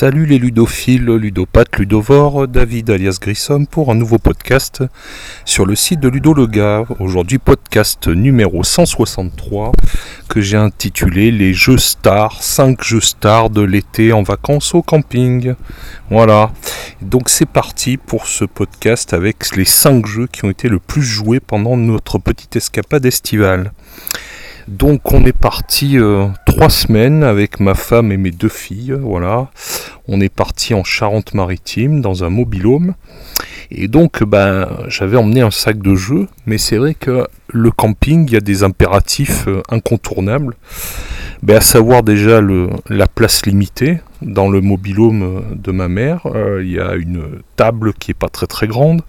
Salut les ludophiles, ludopathes, ludovores, David alias Grissom pour un nouveau podcast sur le site de Ludo. Aujourd'hui podcast numéro 163 que j'ai intitulé Les jeux stars, 5 jeux stars de l'été en vacances au camping. Voilà. Donc c'est parti pour ce podcast avec les 5 jeux qui ont été le plus joués pendant notre petite escapade estivale. Donc on est parti euh, trois semaines avec ma femme et mes deux filles, voilà. On est parti en Charente-Maritime dans un mobilhome. Et donc ben j'avais emmené un sac de jeux, mais c'est vrai que le camping, il y a des impératifs euh, incontournables. Ben, à savoir déjà la place limitée. Dans le mobilhome euh, de ma mère, il y a une table qui est pas très très grande.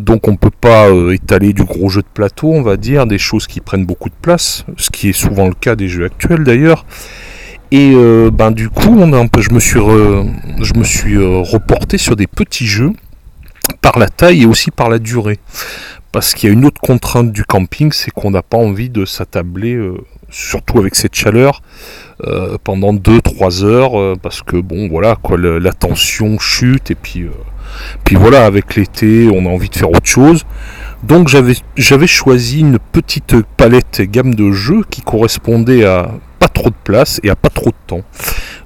Donc on ne peut pas euh, étaler du gros jeu de plateau, on va dire, des choses qui prennent beaucoup de place, ce qui est souvent le cas des jeux actuels d'ailleurs. Et euh, ben du coup, je me suis euh, reporté sur des petits jeux par la taille et aussi par la durée. Parce qu'il y a une autre contrainte du camping, c'est qu'on n'a pas envie de s'attabler, surtout avec cette chaleur, pendant 2-3 heures, parce que bon voilà, la tension chute et puis puis voilà, avec l'été, on a envie de faire autre chose. Donc j'avais choisi une petite palette gamme de jeux qui correspondait à pas trop de place et à pas trop de temps.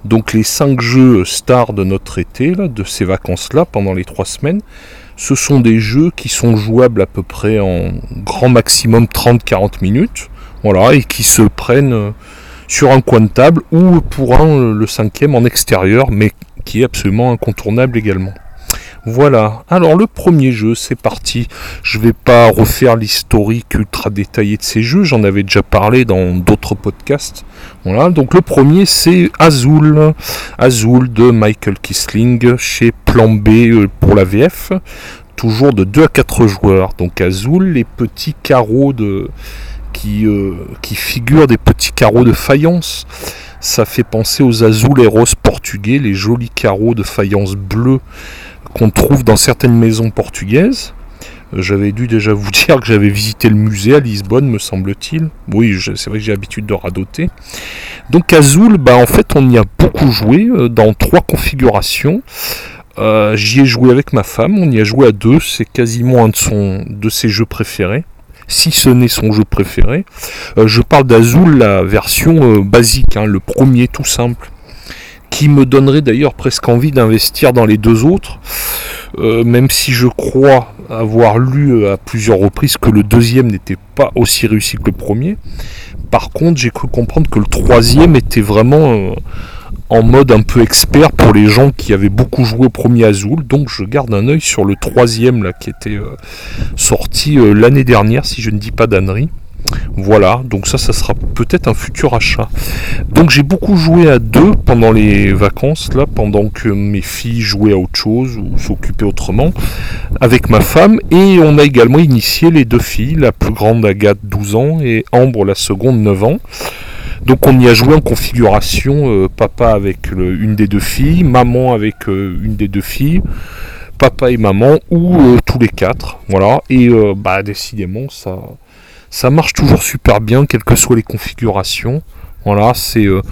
Donc les 5 jeux stars de notre été, de ces vacances-là, pendant les 3 semaines, ce sont des jeux qui sont jouables à peu près en grand maximum 30-40 minutes. Voilà, et qui se prennent sur un coin de table ou pour un, le cinquième en extérieur, mais qui est absolument incontournable également. Voilà, alors le premier jeu, c'est parti. Je vais pas refaire l'historique ultra détaillé de ces jeux, j'en avais déjà parlé dans d'autres podcasts. Voilà, donc le premier c'est Azul, Azul de Michael Kisling chez Plan B euh, pour la VF, toujours de 2 à 4 joueurs. Donc Azul, les petits carreaux de qui, euh, qui figurent des petits carreaux de faïence. Ça fait penser aux Azuleros portugais, les jolis carreaux de faïence bleue qu'on trouve dans certaines maisons portugaises. Euh, j'avais dû déjà vous dire que j'avais visité le musée à Lisbonne, me semble-t-il. Oui, c'est vrai que j'ai l'habitude de radoter. Donc Azul, bah, en fait, on y a beaucoup joué euh, dans trois configurations. Euh, j'y ai joué avec ma femme, on y a joué à deux, c'est quasiment un de, son, de ses jeux préférés si ce n'est son jeu préféré. je parle d'Azul, la version basique, hein, le premier tout simple qui me donnerait d'ailleurs presque envie d'investir dans les deux autres, euh, même si je crois avoir lu euh, à plusieurs reprises que le deuxième n'était pas aussi réussi que le premier. Par contre, j'ai cru comprendre que le troisième était vraiment euh, en mode un peu expert pour les gens qui avaient beaucoup joué au premier Azul. Donc je garde un œil sur le troisième là qui était sorti l'année dernière, si je ne dis pas d'annerie. Voilà, donc ça, ça sera peut-être un futur achat. Donc j'ai beaucoup joué à deux pendant les vacances, là, pendant que mes filles jouaient à autre chose ou s'occupaient autrement, avec ma femme. Et on a également initié les deux filles, la plus grande Agathe 12 ans et Ambre la seconde 9 ans. Donc on y a joué en configuration euh, papa avec une des deux filles, maman avec euh, une des deux filles, papa et maman ou euh, tous les quatre. Voilà. Et bah décidément ça ça marche toujours super bien, quelles que soient les configurations. Voilà, c'est euh,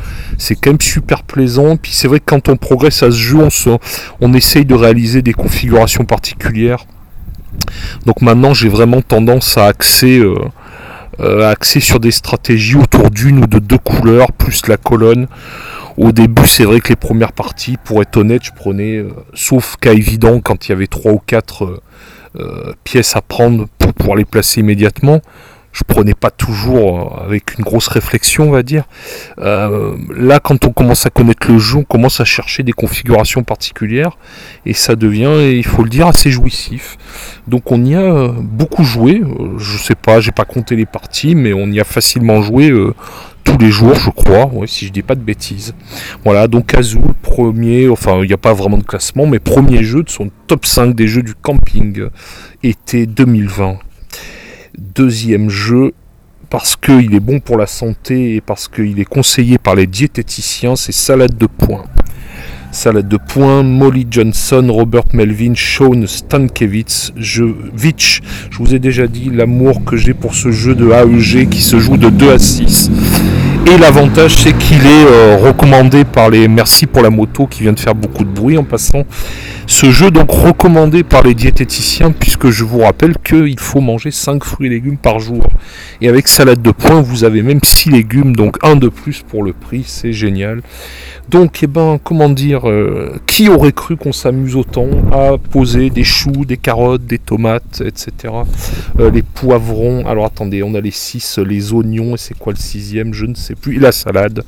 quand même super plaisant. Puis c'est vrai que quand on progresse à ce jeu, on, on essaye de réaliser des configurations particulières. Donc maintenant, j'ai vraiment tendance à axer, euh, euh, axer sur des stratégies autour d'une ou de deux couleurs, plus la colonne. Au début, c'est vrai que les premières parties, pour être honnête, je prenais, sauf cas évident, quand il y avait trois ou quatre pièces à prendre pour pouvoir les placer immédiatement je prenais pas toujours euh, avec une grosse réflexion, on va dire. Euh, là, quand on commence à connaître le jeu, on commence à chercher des configurations particulières et ça devient, il faut le dire, assez jouissif. Donc on y a beaucoup joué. Je sais pas, j'ai pas compté les parties, mais on y a facilement joué tous les jours, je crois, si je dis pas de bêtises. Voilà, donc Azul, premier, enfin il n'y a pas vraiment de classement, mais premier jeu de son top 5 des jeux du camping été 2020. Deuxième jeu, parce qu'il est bon pour la santé et parce qu'il est conseillé par les diététiciens, c'est Salade de poing. Salade de poing, Molly Johnson, Robert Melvin, Sean Stankiewicz, je. Je vous ai déjà dit l'amour que j'ai pour ce jeu de AEG qui se joue de 2 à 6. Et l'avantage, c'est qu'il est, euh, recommandé par les. Merci pour la moto qui vient de faire beaucoup de bruit en passant. Ce jeu donc recommandé par les diététiciens puisque je vous rappelle qu'il faut manger 5 fruits et légumes par jour. Et avec salade de poing, vous avez même 6 légumes, donc un de plus pour le prix, c'est génial. Donc, eh ben, comment dire, euh, qui aurait cru qu'on s'amuse autant à poser des choux, des carottes, des tomates, etc. Euh, les poivrons? Alors attendez, on a les 6, les oignons, et c'est quoi le sixième? Je ne sais plus. Et la salade.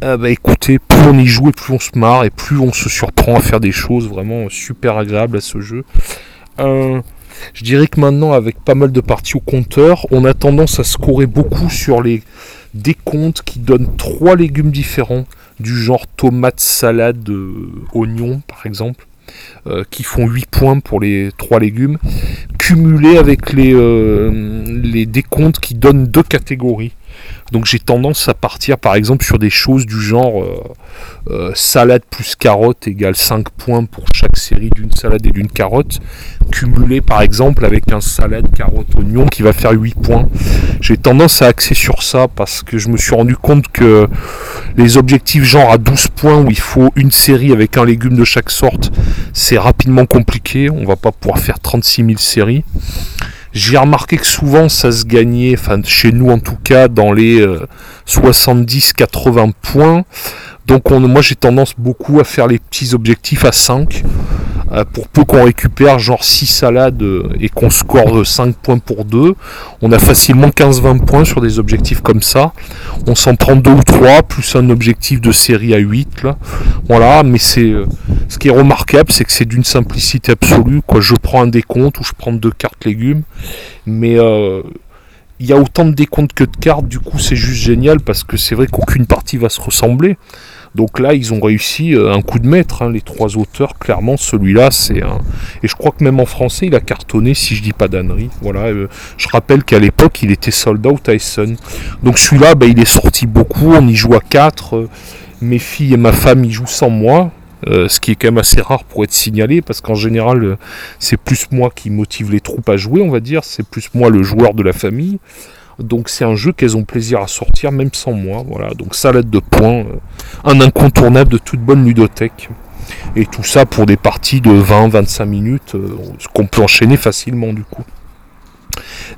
Ah bah écoutez, plus on y joue et plus on se marre et plus on se surprend à faire des choses vraiment super agréables à ce jeu. Euh, je dirais que maintenant, avec pas mal de parties au compteur, on a tendance à scorer beaucoup sur les décomptes qui donnent trois légumes différents, du genre tomate, salade, euh, oignon par exemple. Euh, qui font 8 points pour les 3 légumes, cumulés avec les, les décomptes qui donnent deux catégories. Donc j'ai tendance à partir par exemple sur des choses du genre euh, euh, salade plus carotte égale 5 points pour chaque série d'une salade et d'une carotte, cumulé par exemple avec un salade carotte oignon qui va faire 8 points. J'ai tendance à axer sur ça parce que je me suis rendu compte que les objectifs genre à 12 points où il faut une série avec un légume de chaque sorte, c'est rapidement compliqué, on va pas pouvoir faire 36 000 séries. J'ai remarqué que souvent ça se gagnait, enfin chez nous en tout cas, dans les 70-80 euh, points. Donc moi j'ai tendance beaucoup à faire les petits objectifs à 5. Euh, pour peu qu'on récupère genre 6 salades euh, et qu'on score 5 points pour 2, on a facilement 15-20 points sur des objectifs comme ça. On s'en prend 2 ou 3, plus un objectif de série à 8. Là. Voilà, mais c'est euh, ce qui est remarquable, c'est que c'est d'une simplicité absolue. Quoi. Je prends un décompte ou je prends deux cartes légumes, mais il y a autant de décomptes que de cartes, du coup c'est juste génial parce que c'est vrai qu'aucune partie va se ressembler. Donc là, ils ont réussi euh, un coup de maître, hein, les trois auteurs. Clairement, celui-là, c'est un. Et je crois que même en français, il a cartonné, si je dis pas d'annerie. Voilà. Euh, je rappelle qu'à l'époque, il était sold out Tyson. Donc celui-là, bah, il est sorti beaucoup. On y joue à quatre. Euh, mes filles et ma femme y jouent sans moi. Ce qui est quand même assez rare pour être signalé, parce qu'en général, c'est plus moi qui motive les troupes à jouer, on va dire, c'est plus moi le joueur de la famille. Donc c'est un jeu qu'elles ont plaisir à sortir même sans moi. Voilà, donc salade de points, euh, un incontournable de toute bonne ludothèque. Et tout ça pour des parties de 20-25 minutes, euh, qu'on peut enchaîner facilement du coup.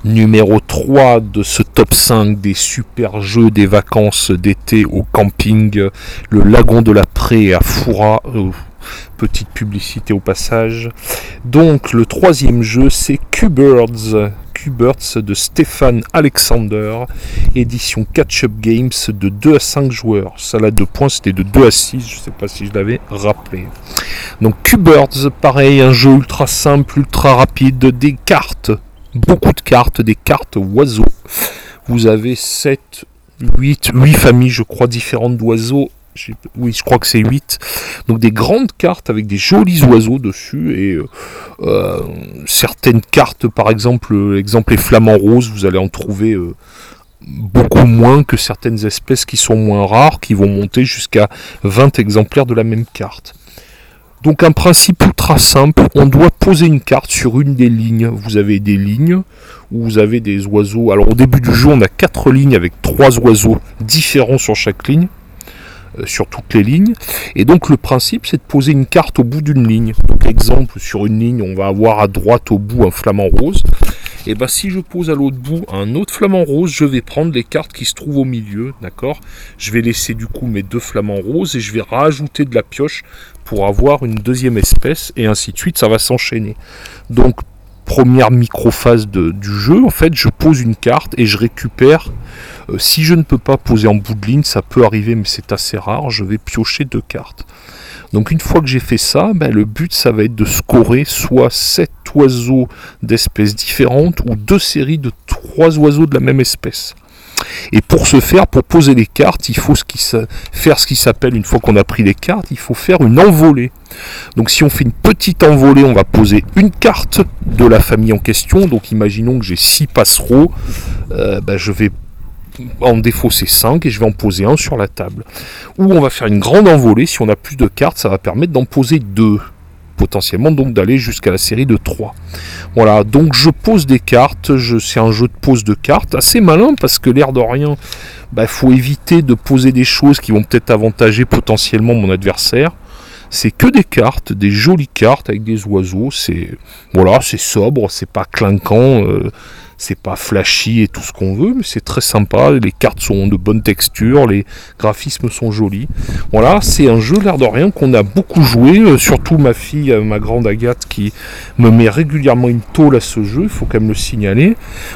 Numéro 3 de ce top 5 des super jeux des vacances d'été au camping, le lagon de la Prée à Foura. Euh, petite publicité au passage. Donc le troisième jeu c'est Q-Birds. De Stéphane Alexander, édition Catch-up Games de 2 à 5 joueurs. Salade de points c'était de 2 à 6, je sais pas si je l'avais rappelé. Donc Q-Birds, pareil, un jeu ultra simple, ultra rapide, des cartes, beaucoup de cartes, des cartes oiseaux. Vous avez 7, 8, 8 familles je crois différentes d'oiseaux oui, je crois que c'est 8. Donc des grandes cartes avec des jolis oiseaux dessus et euh, euh, certaines cartes, par exemple, l'exemple les flamants roses, vous allez en trouver euh, beaucoup moins que certaines espèces qui sont moins rares, qui vont monter jusqu'à 20 exemplaires de la même carte. Donc un principe ultra simple, on doit poser une carte sur une des lignes. Vous avez des lignes où vous avez des oiseaux. Alors au début du jeu, on a quatre lignes avec trois oiseaux différents sur chaque ligne. Euh, sur toutes les lignes. Et donc le principe c'est de poser une carte au bout d'une ligne. Donc exemple sur une ligne on va avoir à droite au bout un flamant rose. Et bien si je pose à l'autre bout un autre flamant rose, je vais prendre les cartes qui se trouvent au milieu, d'accord? Je vais laisser du coup mes deux flamants roses et je vais rajouter de la pioche pour avoir une deuxième espèce et ainsi de suite, ça va s'enchaîner. Donc première microphase du jeu, en fait, je pose une carte et je récupère. Euh, si je ne peux pas poser en bout de ligne, ça peut arriver, mais c'est assez rare, je vais piocher deux cartes. Donc une fois que j'ai fait ça, ben, le but ça va être de scorer soit 7 oiseaux d'espèces différentes ou deux séries de trois oiseaux de la même espèce. Et pour ce faire, pour poser les cartes, il faut faire ce qui s'appelle, une fois qu'on a pris les cartes, il faut faire une envolée. Donc si on fait une petite envolée, on va poser une carte de la famille en question. Donc imaginons que j'ai 6 passereaux, euh, ben, je vais en défausser 5 et je vais en poser un sur la table. Ou on va faire une grande envolée, si on a plus de cartes, ça va permettre d'en poser deux potentiellement donc d'aller jusqu'à la série de 3. Voilà, donc je pose des cartes, c'est un jeu de pose de cartes, assez malin parce que l'air de rien, il bah, faut éviter de poser des choses qui vont peut-être avantager potentiellement mon adversaire. C'est que des cartes, des jolies cartes avec des oiseaux. C'est voilà, c'est sobre, c'est pas clinquant. Euh, c'est pas flashy et tout ce qu'on veut, mais c'est très sympa. Les cartes sont de bonne texture, les graphismes sont jolis. Voilà, c'est un jeu l'air de rien qu'on a beaucoup joué, euh, surtout ma fille, euh, ma grande Agathe, qui me met régulièrement une tôle à ce jeu, il faut quand même le signaler.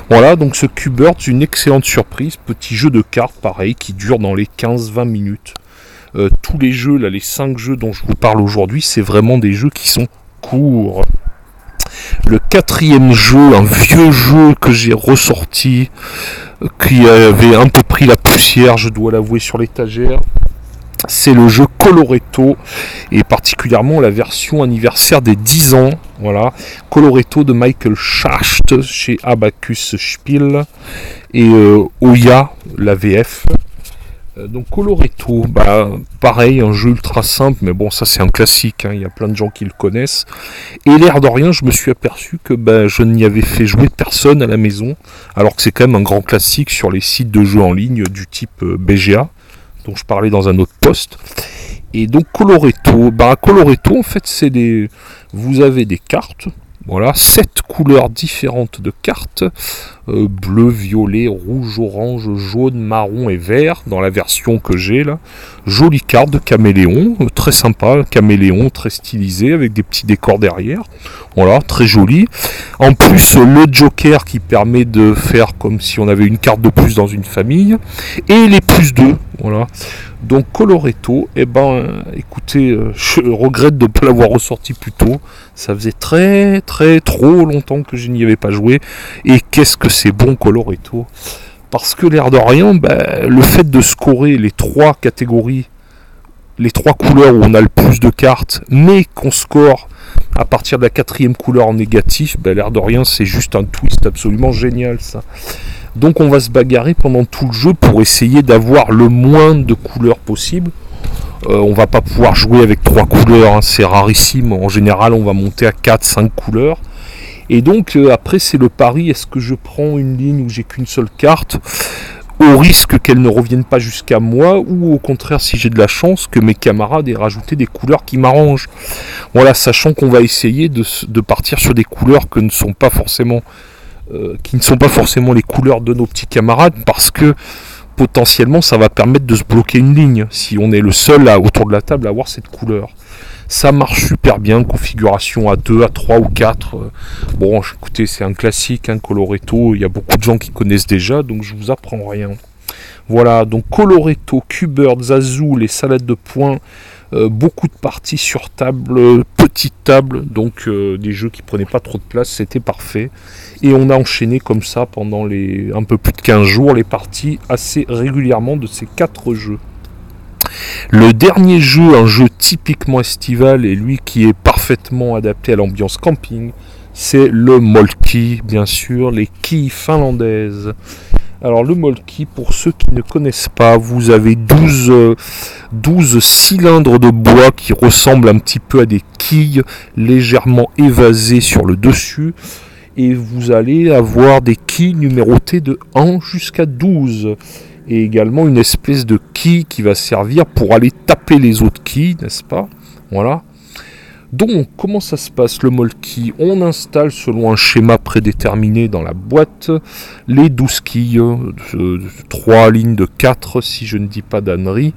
Voilà, donc ce c'est une excellente surprise, petit jeu de cartes pareil, qui dure dans les 15-20 minutes. Euh, tous les jeux, là, les 5 jeux dont je vous parle aujourd'hui, c'est vraiment des jeux qui sont courts. Le quatrième jeu, un vieux jeu que j'ai ressorti, qui avait un peu pris la poussière, je dois l'avouer, sur l'étagère. C'est le jeu Coloretto et particulièrement la version anniversaire des 10 ans. Voilà, Coloretto de Michael Schacht chez Abacus Spiel et euh, Oya, la VF. Euh, donc Coloretto, bah, pareil, un jeu ultra simple, mais bon, ça c'est un classique, hein, il y a plein de gens qui le connaissent. Et l'air de rien, je me suis aperçu que bah, je n'y avais fait jouer personne à la maison, alors que c'est quand même un grand classique sur les sites de jeux en ligne du type euh, BGA, dont je parlais dans un autre poste. Et donc Coloretto, bah, Coloretto en fait c'est des... Vous avez des cartes, voilà, sept couleurs différentes de cartes. Euh, bleu, violet, rouge, orange, jaune, marron et vert dans la version que j'ai là. Jolie carte de caméléon, euh, très sympa, caméléon très stylisé avec des petits décors derrière. Voilà, très joli. En plus, le joker qui permet de faire comme si on avait une carte de plus dans une famille. Et les plus deux, voilà. Donc Coloretto, eh ben, écoutez, euh, je regrette de ne pas l'avoir ressorti plus tôt. Ça faisait très très trop longtemps que je n'y avais pas joué. Et qu'est-ce que c'est bon Coloretto? Parce que l'air de rien, ben, le fait de scorer les trois catégories, les trois couleurs où on a le plus de cartes, mais qu'on score à partir de la quatrième couleur en négatif, ben, l'air de rien, c'est juste un twist absolument génial ça. Donc on va se bagarrer pendant tout le jeu pour essayer d'avoir le moins de couleurs possible. Euh, on va pas pouvoir jouer avec trois couleurs, hein, c'est rarissime. En général, on va monter à 4-5 couleurs. Et donc euh, après, c'est le pari est-ce que je prends une ligne où j'ai qu'une seule carte au risque qu'elle ne revienne pas jusqu'à moi, ou au contraire, si j'ai de la chance, que mes camarades aient rajouté des couleurs qui m'arrangent? Voilà, sachant qu'on va essayer de, de, partir sur des couleurs que ne sont pas forcément euh, qui ne sont pas forcément les couleurs de nos petits camarades, parce que potentiellement ça va permettre de se bloquer une ligne, si on est le seul à, autour de la table à avoir cette couleur. Ça marche super bien, configuration à 2, à 3 ou 4. Euh, bon, écoutez, c'est un classique, un Coloretto, il y a beaucoup de gens qui connaissent déjà, donc je vous apprends rien. Voilà, donc Coloretto, Cubert, Zazou, les salades de poing, euh, beaucoup de parties sur table, petite table, donc euh, des jeux qui prenaient pas trop de place, c'était parfait. Et on a enchaîné comme ça pendant les un peu plus de 15 jours les parties assez régulièrement de ces quatre jeux. Le dernier jeu, un jeu typiquement estival et lui qui est parfaitement adapté à l'ambiance camping, c'est le Molki, bien sûr, les quilles finlandaises. Alors le Molki, pour ceux qui ne connaissent pas, vous avez 12, 12 cylindres de bois qui ressemblent un petit peu à des quilles légèrement évasées sur le dessus. Et vous allez avoir des quilles numérotées de 1 jusqu'à 12. Et également une espèce de quille qui va servir pour aller taper les autres quilles, n'est-ce pas? Voilà. Donc, comment ça se passe le molki? On installe selon un schéma prédéterminé dans la boîte les 12 quilles, 3 euh, lignes de 4 si je ne dis pas d'annerie.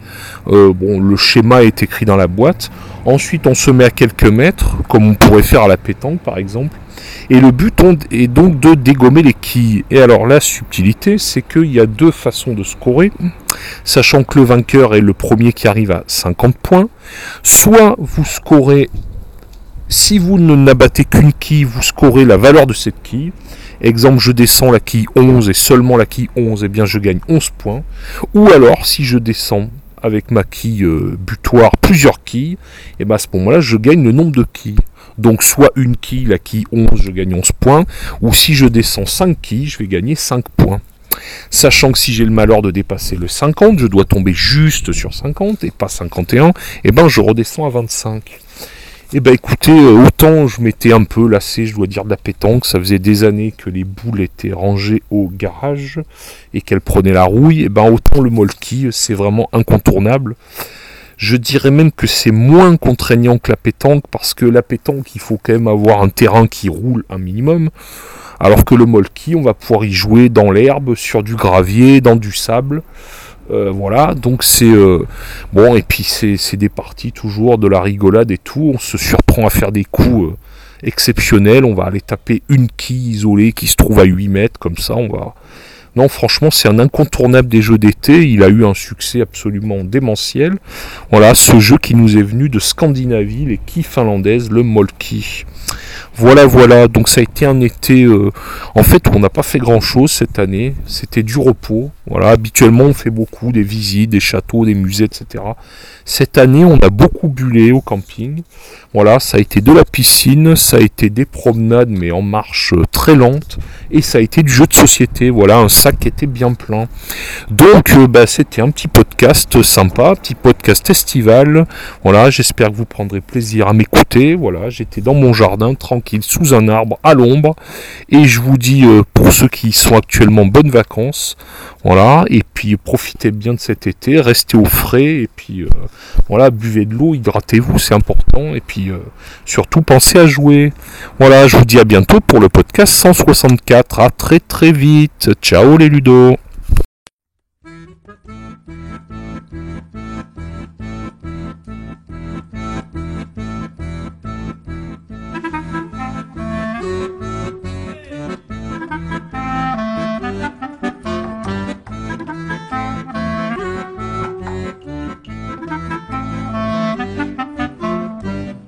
Euh, bon, le schéma est écrit dans la boîte. Ensuite, on se met à quelques mètres, comme on pourrait faire à la pétanque par exemple. Et le but est donc de dégommer les quilles. Et alors la subtilité, c'est qu'il y a deux façons de scorer, sachant que le vainqueur est le premier qui arrive à 50 points. Soit vous scorez, si vous n'abattez qu'une quille, vous scorez la valeur de cette quille. Exemple, je descends la quille 11 et seulement la quille 11, et eh bien je gagne 11 points. Ou alors, si je descends avec ma quille euh, butoir plusieurs quilles, et eh bien à ce moment-là, je gagne le nombre de quilles. Donc soit une quille, la quille 11, je gagne 11 points, ou si je descends 5 quilles, je vais gagner 5 points. Sachant que si j'ai le malheur de dépasser le 50, je dois tomber juste sur 50 et pas 51, et eh ben je redescends à 25. Eh ben écoutez, euh, autant je m'étais un peu lassé, je dois dire, de la pétanque, ça faisait des années que les boules étaient rangées au garage et qu'elles prenaient la rouille, et eh ben autant le molki, c'est vraiment incontournable. Je dirais même que c'est moins contraignant que la pétanque parce que la pétanque, il faut quand même avoir un terrain qui roule un minimum. Alors que le molki, on va pouvoir y jouer dans l'herbe, sur du gravier, dans du sable. Euh, voilà, donc c'est euh, bon, et puis c'est des parties toujours de la rigolade et tout. On se surprend à faire des coups euh, exceptionnels. On va aller taper une quille isolée qui se trouve à 8 mètres, comme ça, on va, non, franchement, c'est un incontournable des jeux d'été. Il a eu un succès absolument démentiel. Voilà, ce jeu qui nous est venu de Scandinavie, les quilles finlandaises, le Molki. Voilà, voilà. Donc ça a été un été, euh, en fait, on n'a pas fait grand-chose cette année. C'était du repos. Voilà, habituellement, on fait beaucoup des visites, des châteaux, des musées, etc. Cette année, on a beaucoup bullé au camping. Voilà, ça a été de la piscine, ça a été des promenades, mais en marche euh, très lente, et ça a été du jeu de société. Voilà, un sac qui était bien plein. Donc, euh, bah, c'était un petit podcast sympa, petit podcast estival. Voilà, j'espère que vous prendrez plaisir à m'écouter. Voilà, j'étais dans mon jardin sous un arbre à l'ombre. Et je vous dis euh, pour ceux qui sont actuellement bonnes vacances, voilà, et puis profitez bien de cet été, restez au frais, et puis euh, voilà, buvez de l'eau, hydratez-vous, c'est important, et puis euh, surtout pensez à jouer. Voilà, je vous dis à bientôt pour le podcast 164. À très très vite. Ciao les ludos.